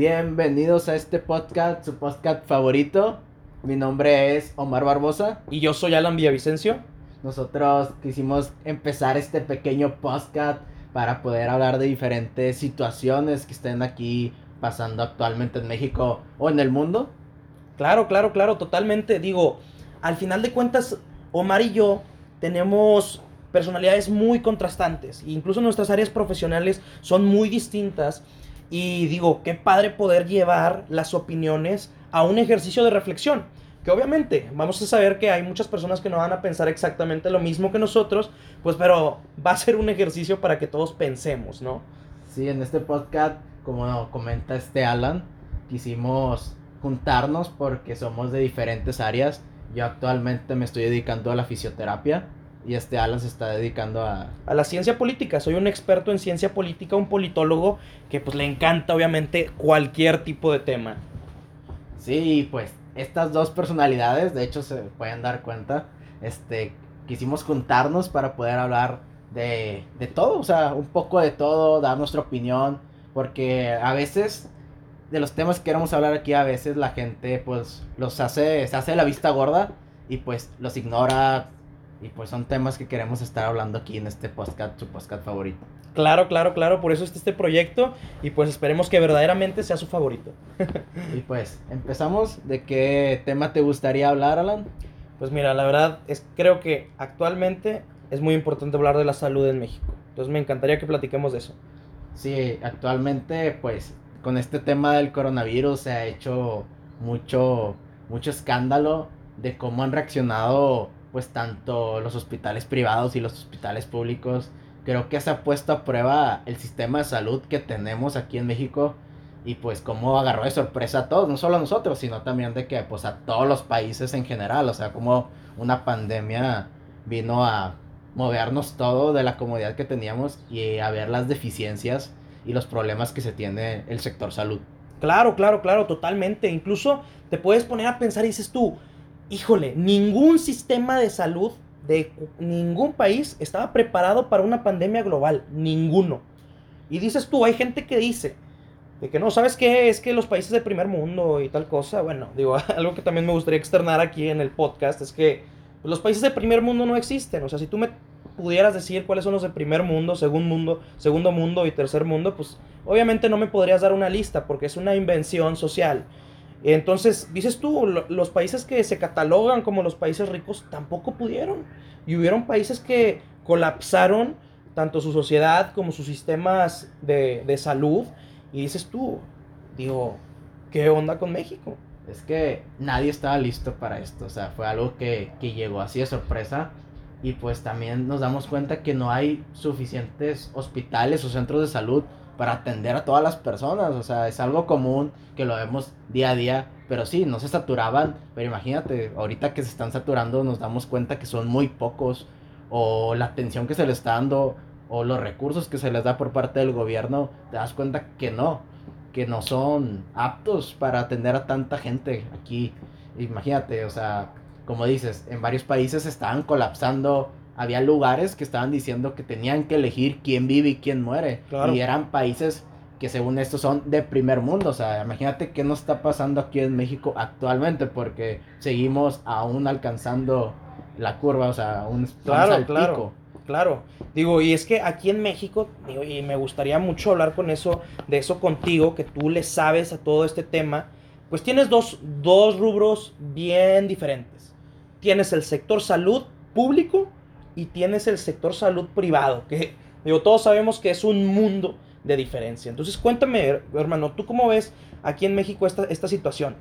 Bienvenidos a este podcast, su podcast favorito. Mi nombre es Omar Barbosa. Y yo soy Alan Villavicencio. Nosotros quisimos empezar este pequeño podcast para poder hablar de diferentes situaciones que estén aquí pasando actualmente en México o en el mundo. Claro, claro, claro, totalmente. Digo, al final de cuentas, Omar y yo tenemos personalidades muy contrastantes. Incluso nuestras áreas profesionales son muy distintas. Y digo, qué padre poder llevar las opiniones a un ejercicio de reflexión. Que obviamente vamos a saber que hay muchas personas que no van a pensar exactamente lo mismo que nosotros, pues pero va a ser un ejercicio para que todos pensemos, ¿no? Sí, en este podcast, como comenta este Alan, quisimos juntarnos porque somos de diferentes áreas. Yo actualmente me estoy dedicando a la fisioterapia y este Alan se está dedicando a... A la ciencia política. Soy un experto en ciencia política, un politólogo que pues le encanta obviamente cualquier tipo de tema. Sí, pues estas dos personalidades, de hecho se pueden dar cuenta, este, quisimos juntarnos para poder hablar de, de todo, o sea, un poco de todo, dar nuestra opinión, porque a veces de los temas que queremos hablar aquí, a veces la gente pues los hace, se hace la vista gorda y pues los ignora, y pues son temas que queremos estar hablando aquí en este podcast, su podcast favorito. Claro, claro, claro, por eso está este proyecto y pues esperemos que verdaderamente sea su favorito. y pues, empezamos. ¿De qué tema te gustaría hablar, Alan? Pues mira, la verdad es creo que actualmente es muy importante hablar de la salud en México. Entonces me encantaría que platiquemos de eso. Sí, actualmente pues con este tema del coronavirus se ha hecho mucho mucho escándalo de cómo han reaccionado pues tanto los hospitales privados y los hospitales públicos. Creo que se ha puesto a prueba el sistema de salud que tenemos aquí en México y pues cómo agarró de sorpresa a todos, no solo a nosotros, sino también de que pues a todos los países en general, o sea, como una pandemia vino a movernos todo de la comodidad que teníamos y a ver las deficiencias y los problemas que se tiene el sector salud. Claro, claro, claro, totalmente. Incluso te puedes poner a pensar y dices tú, híjole, ningún sistema de salud de ningún país estaba preparado para una pandemia global, ninguno. Y dices tú, hay gente que dice, de que no, ¿sabes qué? Es que los países del primer mundo y tal cosa, bueno, digo, algo que también me gustaría externar aquí en el podcast es que los países del primer mundo no existen. O sea, si tú me pudieras decir cuáles son los del primer mundo, segundo mundo, segundo mundo y tercer mundo, pues obviamente no me podrías dar una lista porque es una invención social. Entonces, dices tú, los países que se catalogan como los países ricos tampoco pudieron. Y hubieron países que colapsaron tanto su sociedad como sus sistemas de, de salud. Y dices tú, digo, ¿qué onda con México? Es que nadie estaba listo para esto. O sea, fue algo que, que llegó así de sorpresa. Y pues también nos damos cuenta que no hay suficientes hospitales o centros de salud para atender a todas las personas. O sea, es algo común que lo vemos día a día. Pero sí, no se saturaban. Pero imagínate, ahorita que se están saturando nos damos cuenta que son muy pocos. O la atención que se les está dando. O los recursos que se les da por parte del gobierno. Te das cuenta que no. Que no son aptos para atender a tanta gente aquí. Imagínate, o sea, como dices, en varios países estaban colapsando había lugares que estaban diciendo que tenían que elegir quién vive y quién muere. Y eran países que según esto son de primer mundo. O sea, imagínate qué nos está pasando aquí en México actualmente, porque seguimos aún alcanzando la curva, o sea, un claro, claro, claro. Digo, y es que aquí en México, digo, y me gustaría mucho hablar con eso, de eso contigo, que tú le sabes a todo este tema, pues tienes dos, dos rubros bien diferentes. Tienes el sector salud público y tienes el sector salud privado, que digo, todos sabemos que es un mundo de diferencia. Entonces cuéntame, hermano, ¿tú cómo ves aquí en México esta, esta situación?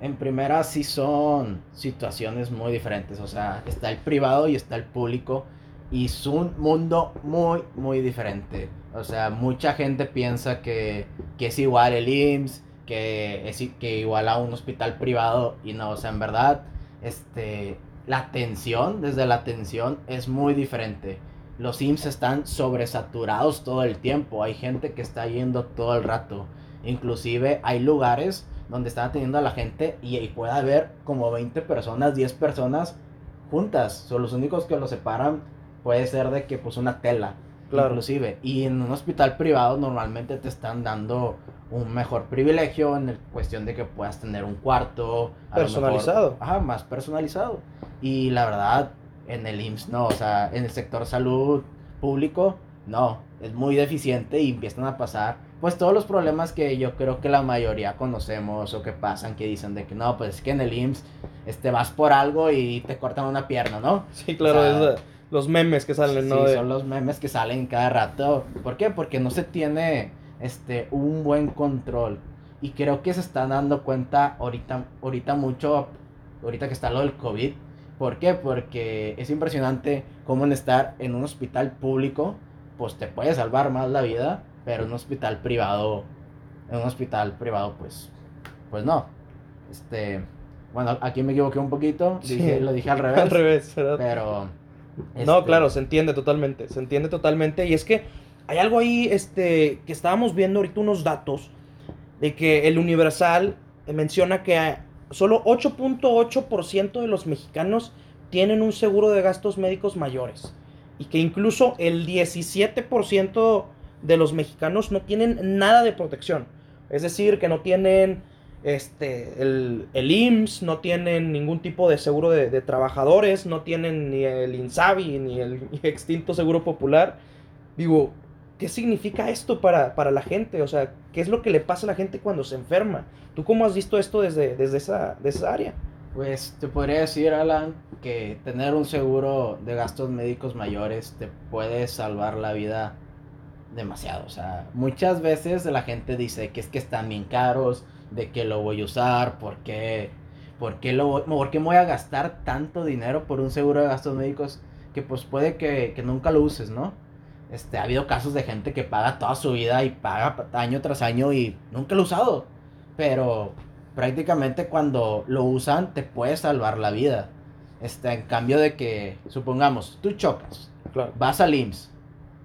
En primera sí son situaciones muy diferentes, o sea, está el privado y está el público y es un mundo muy, muy diferente. O sea, mucha gente piensa que, que es igual el IMSS, que es que igual a un hospital privado y no, o sea, en verdad, este, la atención, desde la atención, es muy diferente. Los IMSS están sobresaturados todo el tiempo. Hay gente que está yendo todo el rato. Inclusive hay lugares donde están atendiendo a la gente y, puede haber como 20 personas, 10 personas juntas. Son los únicos que los separan puede ser de que pues una tela. Claro. Inclusive. Y en un hospital privado normalmente te están dando un mejor privilegio en el cuestión de que puedas tener un cuarto mejor- Personalizado. ajá, más personalizado. Y la verdad, en el IMSS no, o sea, en el sector salud público, no, es muy deficiente y empiezan a pasar, pues todos los problemas que yo creo que la mayoría conocemos o que pasan, que dicen de que no, pues es que en el IMSS este, vas por algo y te cortan una pierna, ¿no? Sí, claro, O sea, es de- los memes que salen, ¿no? Sí, De- son los memes que salen cada rato. ¿Por qué? Porque no se tiene este un buen control. Y creo que se están dando cuenta ahorita, ahorita mucho, ahorita que está lo del COVID. ¿Por qué? Porque es impresionante cómo en estar en un hospital público, pues te puede salvar más la vida, pero en un hospital privado, en un hospital privado, pues, pues no. Este, bueno, aquí me equivoqué un poquito, Sí. dije- lo dije al revés, Al revés, ¿verdad? pero... No, este, claro, se entiende totalmente, se entiende totalmente. Y es que hay algo ahí este, que estábamos viendo ahorita unos datos de que el Universal menciona que solo 8.8% de los mexicanos tienen un seguro de gastos médicos mayores. Y que incluso el 17% de los mexicanos no tienen nada de protección. Es decir, que no tienen este, el, el IMSS, no tienen ningún tipo de seguro de, de trabajadores, no tienen ni el INSABI, ni el extinto Seguro Popular. Digo, ¿qué significa esto para, para la gente? O sea, ¿qué es lo que le pasa a la gente cuando se enferma? ¿Tú cómo has visto esto desde, desde esa, de esa área? Pues te podría decir, Alan, que tener un seguro de gastos médicos mayores te puede salvar la vida demasiado. O sea, muchas veces la gente dice que es que están bien caros, de que lo voy a usar, ¿por qué? ¿Por qué, lo, por qué voy a gastar tanto dinero por un seguro de gastos médicos que pues puede que, que nunca lo uses, ¿no? Este, ha habido casos de gente que paga toda su vida y paga año tras año y nunca lo ha usado. Pero prácticamente cuando lo usan te puede salvar la vida. Este, en cambio de que, supongamos, tú chocas, Claro. vas al IMSS.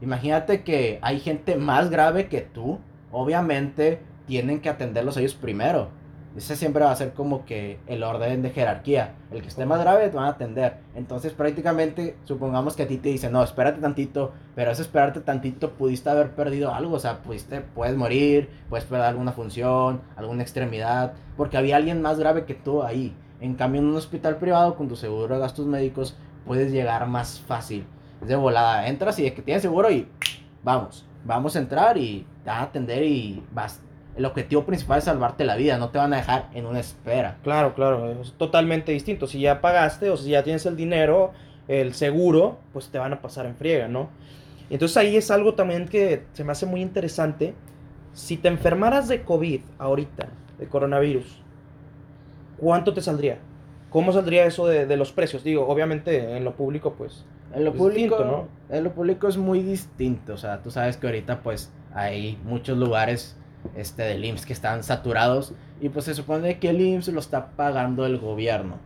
Imagínate que hay gente más grave que tú. Obviamente tienen que atenderlos ellos primero. Ese siempre va a ser como que el orden de jerarquía. El que esté más grave te van a atender. Entonces prácticamente supongamos que a ti te dicen, no, espérate tantito. Pero ese esperarte tantito pudiste haber perdido algo. O sea, pudiste, puedes morir, puedes perder alguna función, alguna extremidad. Porque había alguien más grave que tú ahí. En cambio en un hospital privado con tu seguro de gastos médicos puedes llegar más fácil. Es de volada. Entras y de que tienes seguro y vamos. Vamos a entrar y te van a atender y vas. El objetivo principal es salvarte la vida. No te van a dejar en una espera. Claro, claro, es totalmente distinto. Si ya pagaste o si ya tienes el dinero, el seguro, pues te van a pasar en friega, ¿no? Entonces ahí es algo también que se me hace muy interesante. Si te enfermaras de COVID ahorita, de coronavirus, ¿cuánto te saldría? ¿Cómo saldría eso de, de los precios? Digo, obviamente en lo público, pues. En lo público, distinto, en lo público es muy distinto. O sea, tú sabes que ahorita pues hay muchos lugares este, del IMSS que están saturados y pues se supone que el IMSS lo está pagando el gobierno.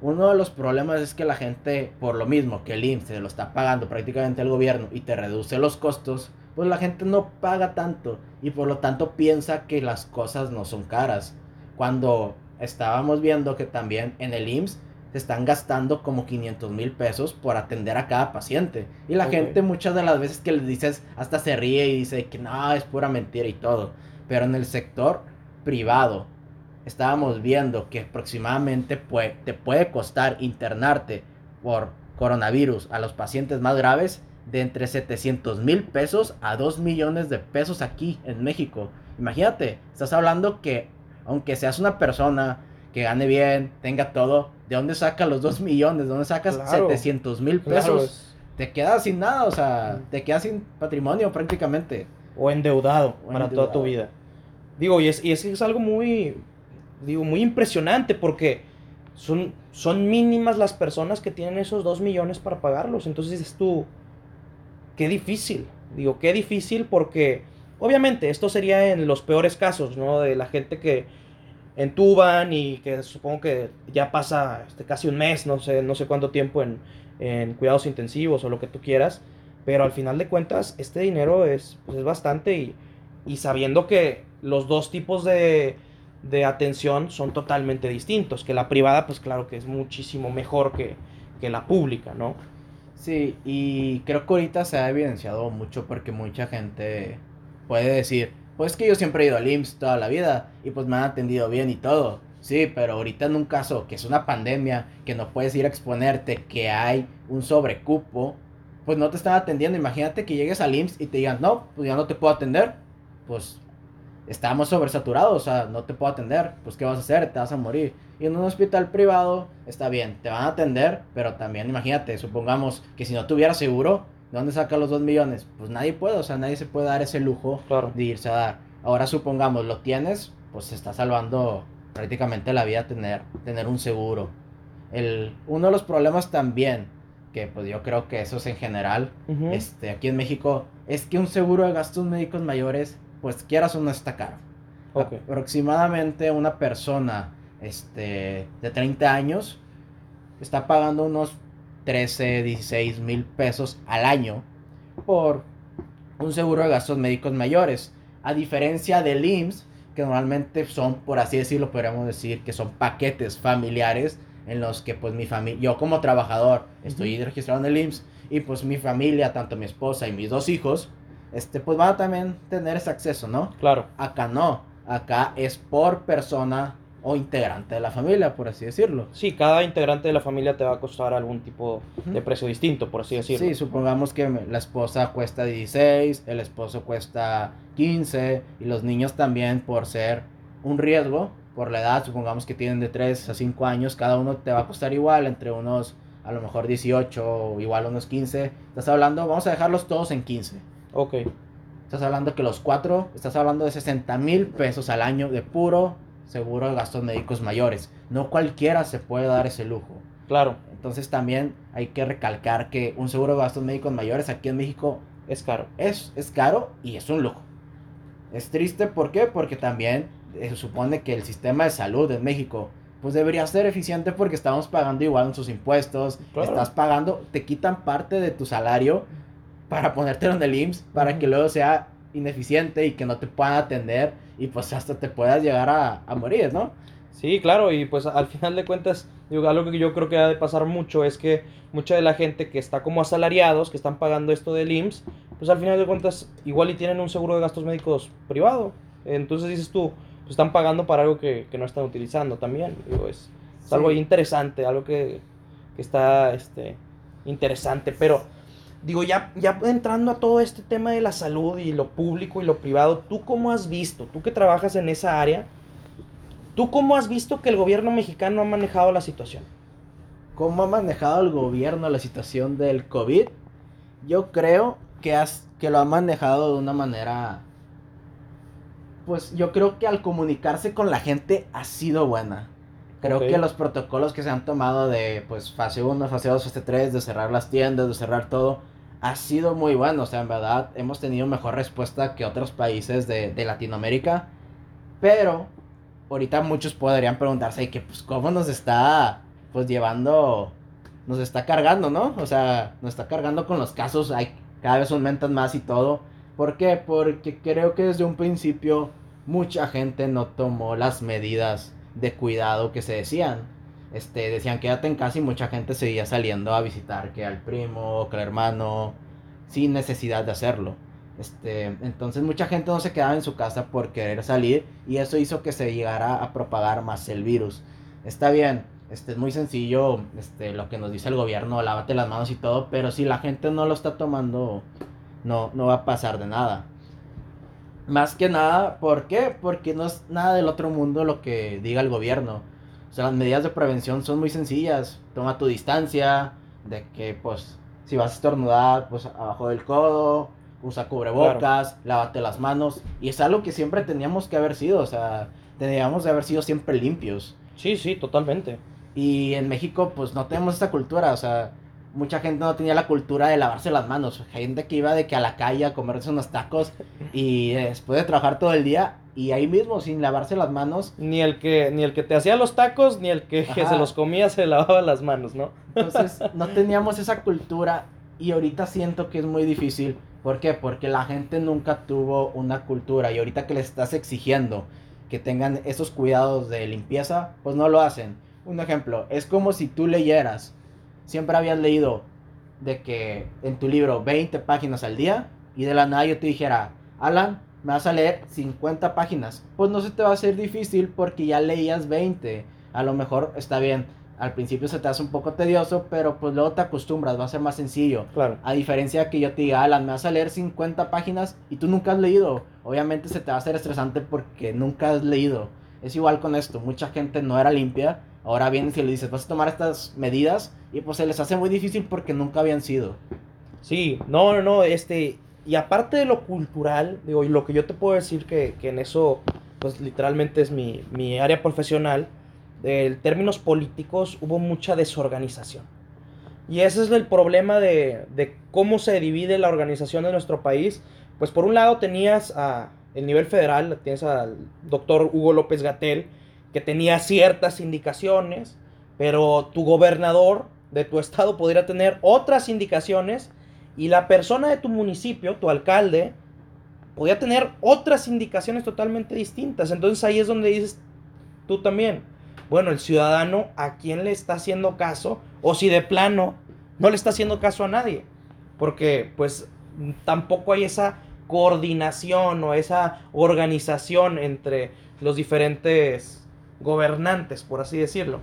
Uno de los problemas es que la gente, por lo mismo que el IMSS te lo está pagando prácticamente el gobierno y te reduce los costos, pues la gente no paga tanto y por lo tanto piensa que las cosas no son caras. Cuando estábamos viendo que también en el IMSS se están gastando como 500 mil pesos por atender a cada paciente. Y la gente muchas de las veces que le dices hasta se ríe y dice que no, es pura mentira y todo. Pero en el sector privado estábamos viendo que aproximadamente te puede costar internarte por coronavirus a los pacientes más graves de entre 700 mil pesos a 2 millones de pesos aquí en México. Imagínate, estás hablando que aunque seas una persona que gane bien, tenga todo, ¿de dónde sacas los 2 millones? ¿De dónde sacas Claro. 700 mil pesos? es- Te quedas sin nada, o sea, te quedas sin patrimonio prácticamente. O endeudado O para toda tu vida. Digo, y es, y es algo muy, digo, muy impresionante porque son, son mínimas las personas que tienen esos dos millones para pagarlos. Entonces dices tú, qué difícil. Digo, qué difícil porque obviamente esto sería en los peores casos, ¿no? De la gente que entuban y que supongo que ya pasa este, casi un mes, no sé, no sé cuánto tiempo en, en cuidados intensivos o lo que tú quieras. Pero al final de cuentas, este dinero es, pues, es bastante y, y sabiendo que los dos tipos de, de atención son totalmente distintos, que la privada, pues claro que es muchísimo mejor que, que la pública, ¿no? Sí, y creo que ahorita se ha evidenciado mucho porque mucha gente puede decir, pues que yo siempre he ido al IMSS toda la vida y pues me han atendido bien y todo. Sí, pero ahorita en un caso que es una pandemia, que no puedes ir a exponerte, que hay un sobrecupo, pues no te están atendiendo. Imagínate que llegues al IMSS y te digan, no, pues ya no te puedo atender. Pues estamos sobresaturados, o sea, no te puedo atender. Pues ¿qué vas a hacer? Te vas a morir. Y en un hospital privado está bien, te van a atender, pero también imagínate, supongamos que si no tuviera seguro, ¿de dónde saca los dos millones? Pues nadie puede, o sea, nadie se puede dar ese lujo Claro. de irse a dar. Ahora supongamos, lo tienes, pues se está salvando prácticamente la vida tener, tener un seguro. El, uno de los problemas también, que pues yo creo que eso es en general, este, aquí en México, es que un seguro de gastos médicos mayores, pues quieras o no está caro. Aproximadamente una persona este, de 30 años está pagando unos 13, 16 mil pesos al año por un seguro de gastos médicos mayores. A diferencia del IMSS, que normalmente son, por así decirlo, podríamos decir que son paquetes familiares en los que pues mi familia, yo como trabajador estoy registrado en el IMSS y pues mi familia, tanto mi esposa y mis dos hijos, este, pues van a también tener ese acceso, ¿no? Claro. Acá no, acá es por persona o integrante de la familia, por así decirlo. Sí, cada integrante de la familia te va a costar algún tipo de precio distinto, por así decirlo. Sí, supongamos que la esposa cuesta 16, el esposo cuesta 15 y los niños también por ser un riesgo, por la edad, supongamos que tienen de 3 a 5 años, cada uno te va a costar igual, entre unos a lo mejor 18 o igual unos 15. Estás hablando, vamos a dejarlos todos en 15. Ok. Estás hablando que los cuatro, estás hablando de 60 mil pesos al año de puro seguro de gastos médicos mayores. No cualquiera se puede dar ese lujo. Claro, Entonces también hay que recalcar que un seguro de gastos médicos mayores aquí en México es caro. es, es caro y es un lujo. Es triste, ¿por qué? Porque también se supone que el sistema de salud en México pues debería ser eficiente porque estamos pagando igual en sus impuestos, Claro. estás pagando, te quitan parte de tu salario para ponértelo en el IMSS para que luego sea ineficiente y que no te puedan atender y pues hasta te puedas llegar a, a morir, ¿no? Sí, claro, y pues al final de cuentas, digo, algo que yo creo que ha de pasar mucho es que mucha de la gente que está como asalariados, que están pagando esto del IMSS, pues al final de cuentas igual y tienen un seguro de gastos médicos privado. Entonces dices tú, pues están pagando para algo que, que no están utilizando también. Digo, es, es algo Sí. interesante, algo que, que está este, interesante, pero digo, ya, ya entrando a todo este tema de la salud y lo público y lo privado, ¿tú cómo has visto, tú que trabajas en esa área, tú cómo has visto que el gobierno mexicano ha manejado la situación? ¿Cómo ha manejado el gobierno la situación del COVID? Yo creo que, has, que lo ha manejado de una manera... Pues yo creo que al comunicarse con la gente ha sido buena. Creo que los protocolos que se han tomado de pues fase 1, fase 2, fase 3, de cerrar las tiendas, de cerrar todo, ha sido muy bueno. O sea, en verdad hemos tenido mejor respuesta que otros países de, de Latinoamérica. Pero ahorita muchos podrían preguntarse que pues cómo nos está pues llevando, nos está cargando, ¿no? O sea, nos está cargando con los casos, hay, cada vez aumentan más y todo. ¿Por qué? Porque creo que desde un principio mucha gente no tomó las medidas de cuidado que se decían. Este, decían quédate en casa y mucha gente seguía saliendo a visitar que al primo, que al hermano, sin necesidad de hacerlo. Este, entonces mucha gente no se quedaba en su casa por querer salir y eso hizo que se llegara a propagar más el virus. Está bien, este, es muy sencillo este, lo que nos dice el gobierno, lávate las manos y todo, pero si la gente no lo está tomando, no, no va a pasar de nada. Más que nada, ¿por qué? Porque no es nada del otro mundo lo que diga el gobierno. O sea, las medidas de prevención son muy sencillas. Toma tu distancia, de que pues si vas a estornudar, pues abajo del codo, usa cubrebocas, lávate las manos. Y es algo que siempre teníamos que haber sido, o sea, teníamos de haber sido siempre limpios. Sí, sí, totalmente. Y en México pues no tenemos esa cultura, o sea, mucha gente no tenía la cultura de lavarse las manos. Gente que iba de que a la calle a comerse unos tacos y después de trabajar todo el día y ahí mismo sin lavarse las manos. Ni el que, ni el que te hacía los tacos, ni el que, que se los comía se lavaba las manos, ¿no? Entonces no teníamos esa cultura y ahorita siento que es muy difícil. ¿Por qué? Porque la gente nunca tuvo una cultura y ahorita que les estás exigiendo que tengan esos cuidados de limpieza, pues no lo hacen. Un ejemplo, es como si tú leyeras, siempre habías leído de que en tu libro 20 páginas al día y de la nada yo te dijera, Alan, me vas a leer 50 páginas. Pues no se te va a hacer difícil porque ya leías 20. A lo mejor está bien. Al principio se te hace un poco tedioso, pero pues luego te acostumbras, va a ser más sencillo. Claro. A diferencia que yo te diga, Alan, me vas a leer 50 páginas y tú nunca has leído. Obviamente se te va a hacer estresante porque nunca has leído. Es igual con esto, mucha gente no era limpia. Ahora vienes y le dices, vas a tomar estas medidas y pues se les hace muy difícil porque nunca habían sido. Sí, no, no, no, este, y aparte de lo cultural, digo, y lo que yo te puedo decir que, que en eso, pues literalmente es mi, mi área profesional, en términos políticos hubo mucha desorganización. Y ese es el problema de, de, cómo se divide la organización de nuestro país. Pues por un lado tenías a el nivel federal, tienes al doctor Hugo López Gatel, que tenía ciertas indicaciones, pero tu gobernador de tu estado podría tener otras indicaciones y la persona de tu municipio, tu alcalde, podía tener otras indicaciones totalmente distintas. Entonces ahí es donde dices tú también, bueno, el ciudadano a quién le está haciendo caso o si de plano no le está haciendo caso a nadie. Porque pues tampoco hay esa coordinación o esa organización entre los diferentes gobernantes, por así decirlo.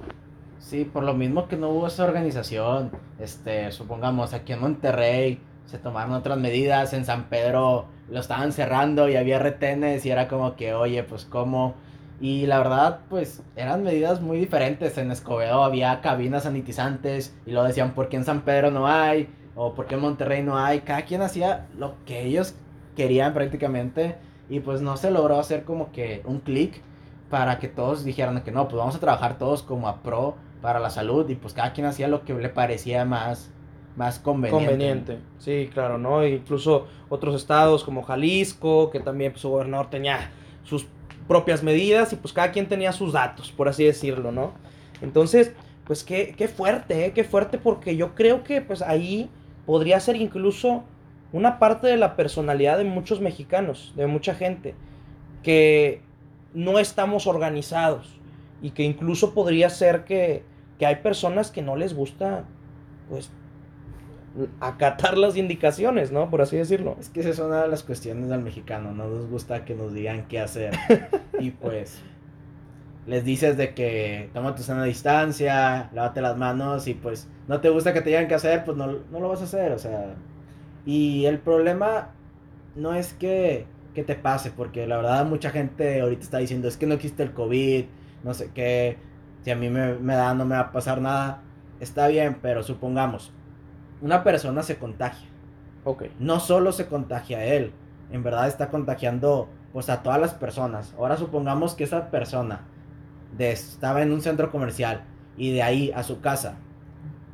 Sí, por lo mismo que no hubo esa organización, este, supongamos aquí en Monterrey se tomaron otras medidas, en San Pedro lo estaban cerrando y había retenes y era como que, oye, pues cómo. Y la verdad, pues eran medidas muy diferentes. En Escobedo había cabinas sanitizantes y lo decían, ¿por qué en San Pedro no hay? O ¿por qué en Monterrey no hay? Cada quien hacía lo que ellos querían prácticamente y pues no se logró hacer como que un clic para que todos dijeran que no, pues vamos a trabajar todos como a pro para la salud y pues cada quien hacía lo que le parecía más, más conveniente. Conveniente, sí, claro, ¿no? Incluso otros estados como Jalisco, que también pues, su gobernador tenía sus propias medidas y pues cada quien tenía sus datos, por así decirlo, ¿no? Entonces, pues qué, qué fuerte, ¿eh? Qué fuerte porque yo creo que pues ahí podría ser incluso una parte de la personalidad de muchos mexicanos, de mucha gente, que no estamos organizados y que incluso podría ser que, que hay personas que no les gusta, pues, acatar las indicaciones, ¿no? Por así decirlo. Es que esa es una de las cuestiones del mexicano, no nos gusta que nos digan qué hacer. y pues les dices de que toma tu sana distancia, lávate las manos y pues no te gusta que te digan qué hacer, pues no, no lo vas a hacer, o sea. Y el problema no es que, que te pase, porque la verdad mucha gente ahorita está diciendo es que no existe el COVID, no sé qué, si a mí me, me da no me va a pasar nada. Está bien, pero supongamos, una persona se contagia. Ok. No solo se contagia a él, en verdad está contagiando pues a todas las personas. Ahora supongamos que esa persona de, estaba en un centro comercial y de ahí a su casa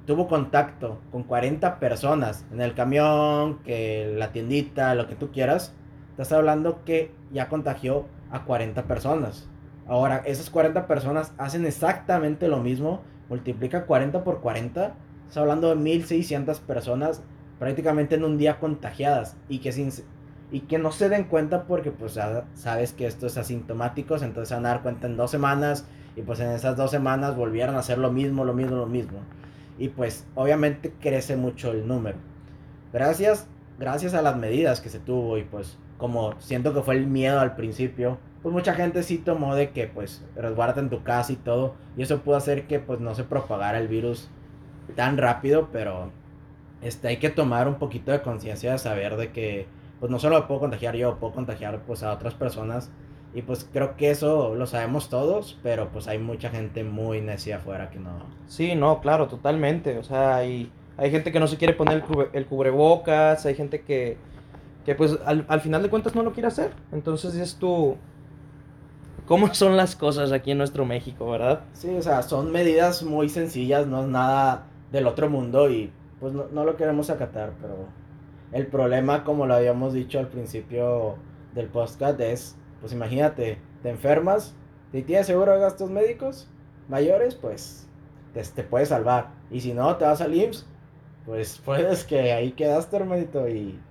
tuvo contacto con 40 personas en el camión, que la tiendita, lo que tú quieras, estás hablando que ya contagió a 40 personas. Ahora, esas 40 personas hacen exactamente lo mismo, multiplica 40 por 40 Estás hablando de 1600 personas prácticamente en un día contagiadas y que, sin, y que no se den cuenta porque pues sabes que esto es asintomático, entonces se van a dar cuenta en dos semanas y pues en esas dos semanas volvieron a hacer lo mismo, lo mismo, lo mismo. Y pues obviamente crece mucho el número. Gracias, gracias a las medidas que se tuvo y pues como siento que fue el miedo al principio, pues mucha gente sí tomó de que pues resguarda en tu casa y todo y eso pudo hacer que pues no se propagara el virus tan rápido, pero este, hay que tomar un poquito de conciencia de saber de que pues no solo puedo contagiar yo, puedo contagiar pues a otras personas y pues creo que eso lo sabemos todos, pero pues hay mucha gente muy necia afuera que no. Sí, no, claro, totalmente, o sea, hay, hay gente que no se quiere poner el, cubre, el cubrebocas, hay gente que, que pues al, al, final de cuentas no lo quiere hacer, entonces es tu... ¿Cómo son las cosas aquí en nuestro México, verdad? Sí, o sea, son medidas muy sencillas, no es nada del otro mundo y pues no, no, lo queremos acatar, pero el problema, como lo habíamos dicho al principio del podcast, es, pues imagínate, te enfermas, si tienes seguro de gastos médicos mayores, pues te, te puedes salvar. Y si no, te vas al IMSS, pues puedes que ahí quedaste, hermanito, y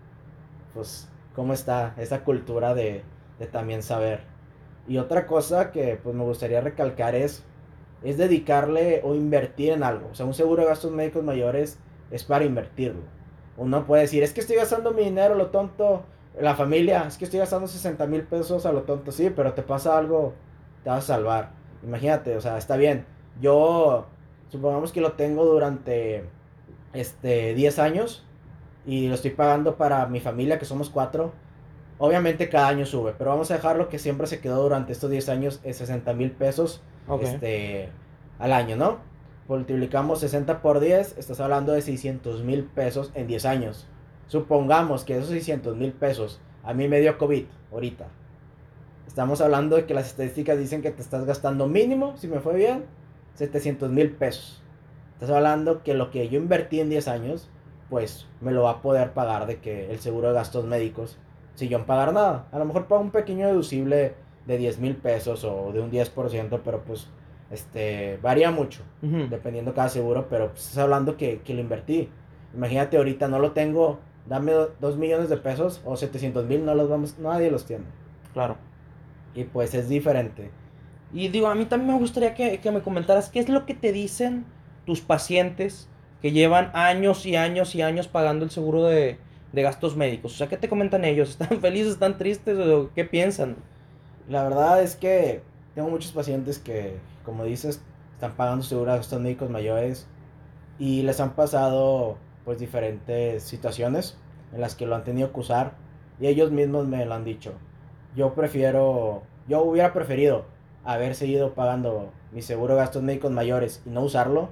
pues cómo está esa cultura de, también saber. Y otra cosa que pues me gustaría recalcar es es dedicarle o invertir en algo. O sea, un seguro de gastos médicos mayores es para invertirlo. Uno puede decir, es que estoy gastando mi dinero, lo tonto, la familia, es que estoy gastando 60 mil pesos a lo tonto, sí, pero te pasa algo, te vas a salvar. Imagínate, o sea, está bien. Yo, supongamos que lo tengo durante, este, 10 años y lo estoy pagando para mi familia, que somos cuatro. Obviamente cada año sube, pero vamos a dejarlo que siempre se quedó durante estos 10 años en 60 mil pesos este, al año, ¿no? Multiplicamos 60 por 10, estás hablando de 600 mil pesos en 10 años. Supongamos que esos 600 mil pesos a mí me dio COVID ahorita. Estamos hablando de que las estadísticas dicen que te estás gastando mínimo, si me fue bien, 700 mil pesos. Estás hablando que lo que yo invertí en 10 años, pues me lo va a poder pagar de que el seguro de gastos médicos, si yo no pagar nada. A lo mejor pago un pequeño deducible de 10 mil pesos o de un 10%, pero pues este varía mucho, dependiendo cada seguro, pero pues, estás hablando que, que lo invertí. Imagínate ahorita no lo tengo dame 2 millones de pesos o 700 mil, no los vamos, nadie los tiene. Claro. Y pues es diferente. Y digo, a mí también me gustaría que, me comentaras qué es lo que te dicen tus pacientes que llevan años y años y años pagando el seguro de, de gastos médicos. O sea, ¿qué te comentan ellos? ¿Están felices, están tristes qué piensan? La verdad es que tengo muchos pacientes que, como dices, están pagando seguro de gastos médicos mayores y les han pasado pues diferentes situaciones en las que lo han tenido que usar y ellos mismos me lo han dicho. Yo prefiero, yo hubiera preferido haber seguido pagando mi seguro de gastos médicos mayores y no usarlo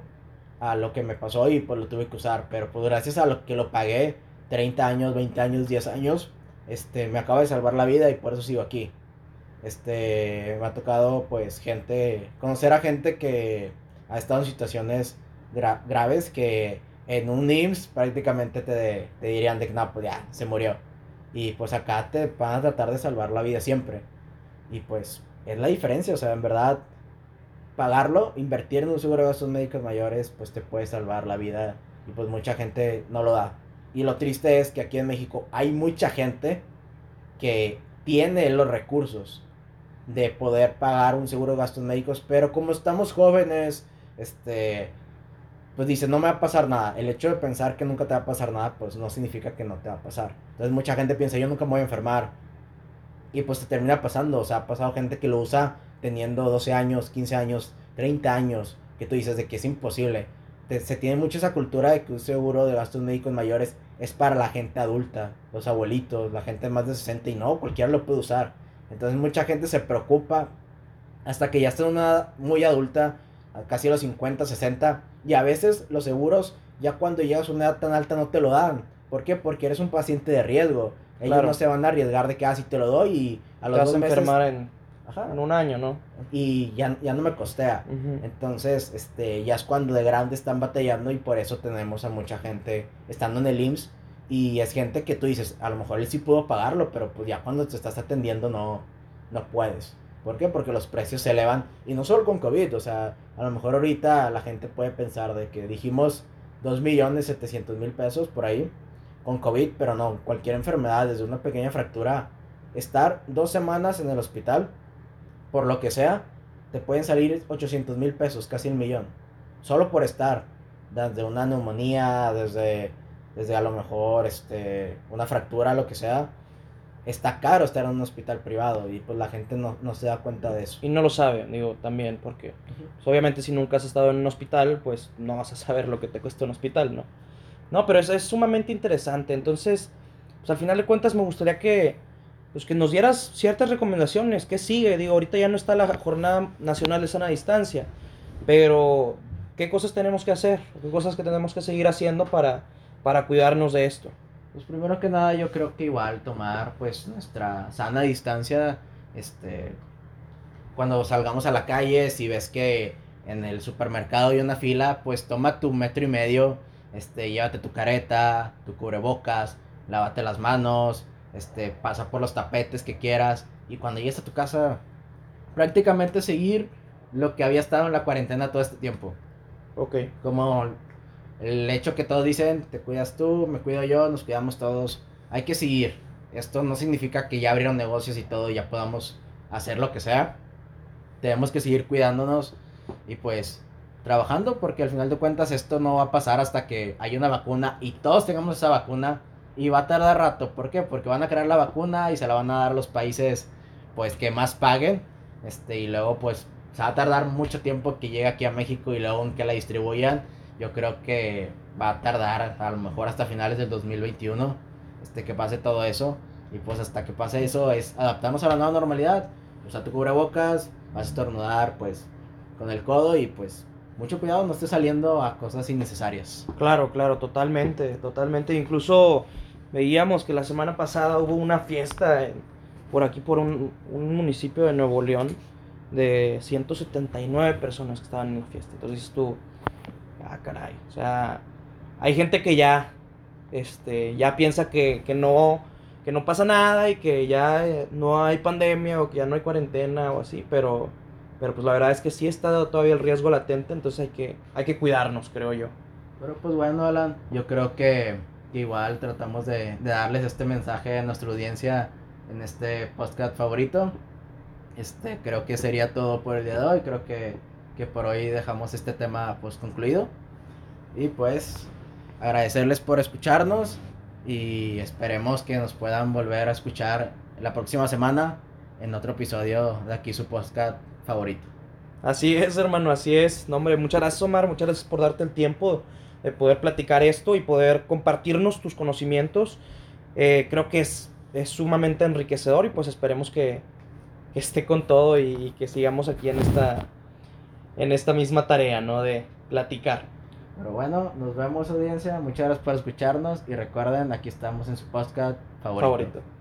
a lo que me pasó y pues lo tuve que usar, pero pues gracias a lo que lo pagué 30 años, 20 años, 10 años, este me acaba de salvar la vida y por eso sigo aquí. Este me ha tocado pues gente conocer a gente que ha estado en situaciones graves que en un IMSS prácticamente te, te dirían de que no, pues ya, se murió. Y pues acá te van a tratar de salvar la vida siempre. Y pues es la diferencia, o sea, en verdad, pagarlo, invertir en un seguro de gastos médicos mayores, pues te puede salvar la vida. Y pues mucha gente no lo da. Y lo triste es que aquí en México hay mucha gente que tiene los recursos de poder pagar un seguro de gastos médicos, pero como estamos jóvenes, este, pues dice, no me va a pasar nada. El hecho de pensar que nunca te va a pasar nada, pues no significa que no te va a pasar. Entonces mucha gente piensa, yo nunca me voy a enfermar. Y pues te termina pasando. O sea, ha pasado gente que lo usa teniendo 12 años, 15 años, 30 años, que tú dices de que es imposible. se tiene mucho esa cultura de que un seguro de gastos médicos mayores es para la gente adulta, los abuelitos, la gente más de 60 y no, cualquiera lo puede usar. Entonces mucha gente se preocupa hasta que ya está una muy adulta casi a los 50, 60, y a veces los seguros, ya cuando llegas a una edad tan alta, no te lo dan. ¿Por qué? Porque eres un paciente de riesgo. Ellos no se van a arriesgar de que, ah, si te lo doy y a los te vas a enfermar en, en, un año, ¿no? Y ya, ya no me costea. Entonces, este, ya es cuando de grande están batallando y por eso tenemos a mucha gente estando en el IMSS. Y es gente que tú dices, a lo mejor él sí pudo pagarlo, pero pues ya cuando te estás atendiendo no, no puedes. ¿Por qué? Porque los precios se elevan y no solo con COVID, o sea, a lo mejor ahorita la gente puede pensar de que dijimos 2 millones 700 mil pesos por ahí con COVID, pero no, cualquier enfermedad, desde una pequeña fractura, estar dos semanas en el hospital, por lo que sea, te pueden salir 800 mil pesos, casi un millón, solo por estar, desde una neumonía, desde, desde a lo mejor este, una fractura, lo que sea, está caro estar en un hospital privado y pues la gente no, se da cuenta de eso. Y no lo sabe, digo, también, porque pues, obviamente si nunca has estado en un hospital, pues no vas a saber lo que te cuesta un hospital, ¿no? No, pero eso es sumamente interesante. Entonces, pues al final de cuentas me gustaría que, pues, que nos dieras ciertas recomendaciones. ¿Qué sigue? Digo, ahorita ya no está la Jornada Nacional de Sana Distancia, pero ¿qué cosas tenemos que hacer? ¿Qué cosas que tenemos que seguir haciendo para, para cuidarnos de esto? Pues primero que nada yo creo que igual tomar pues nuestra sana distancia, este, cuando salgamos a la calle, si ves que en el supermercado hay una fila, pues toma tu metro y medio, este, llévate tu careta, tu cubrebocas, lávate las manos, este, pasa por los tapetes que quieras y cuando llegues a tu casa, prácticamente seguir lo que había estado en la cuarentena todo este tiempo. Ok. Como el hecho que todos dicen, te cuidas tú, me cuido yo, nos cuidamos todos, hay que seguir. Esto no significa que ya abrieron negocios y todo, ya podamos hacer lo que sea. Tenemos que seguir cuidándonos y pues trabajando porque al final de cuentas esto no va a pasar hasta que haya una vacuna y todos tengamos esa vacuna Y va a tardar rato, ¿por qué? Porque van a crear la vacuna y se la van a dar los países pues que más paguen. Este, y luego pues se va a tardar mucho tiempo que llegue aquí a México y luego que la distribuyan. Yo creo que va a tardar a lo mejor hasta finales del 2021 este, que pase todo eso. Y pues hasta que pase eso es adaptarnos a la nueva normalidad. Usa tu cubrebocas, vas a estornudar pues con el codo y pues mucho cuidado, no esté saliendo a cosas innecesarias. Claro, claro, totalmente, totalmente. Incluso veíamos que la semana pasada hubo una fiesta por aquí, por un, un, municipio de Nuevo León, de 179 personas que estaban en la fiesta. Entonces dices tú, ah, caray, o sea, hay gente que ya, este, ya piensa que, que no, que no pasa nada y que ya no hay pandemia o que ya no hay cuarentena o así, pero pero pues la verdad es que sí está todavía el riesgo latente, entonces hay que, hay que cuidarnos, creo yo. Pero pues bueno, Alan, yo creo que igual tratamos de, de darles este mensaje a nuestra audiencia en este podcast favorito. Este, creo que sería todo por el día de hoy. Creo que, que por hoy dejamos este tema pues concluido. Y pues agradecerles por escucharnos y esperemos que nos puedan volver a escuchar la próxima semana en otro episodio de aquí su podcast favorito. Así es, hermano, así es. No, hombre, muchas gracias, Omar. Muchas gracias por darte el tiempo de poder platicar esto y poder compartirnos tus conocimientos. Eh, creo que es, es, sumamente enriquecedor y pues esperemos que, que esté con todo y, y, que sigamos aquí en esta, en esta misma tarea, ¿no? De platicar. Pero bueno, nos vemos audiencia. Muchas gracias por escucharnos y recuerden, aquí estamos en su podcast favorito. favorito.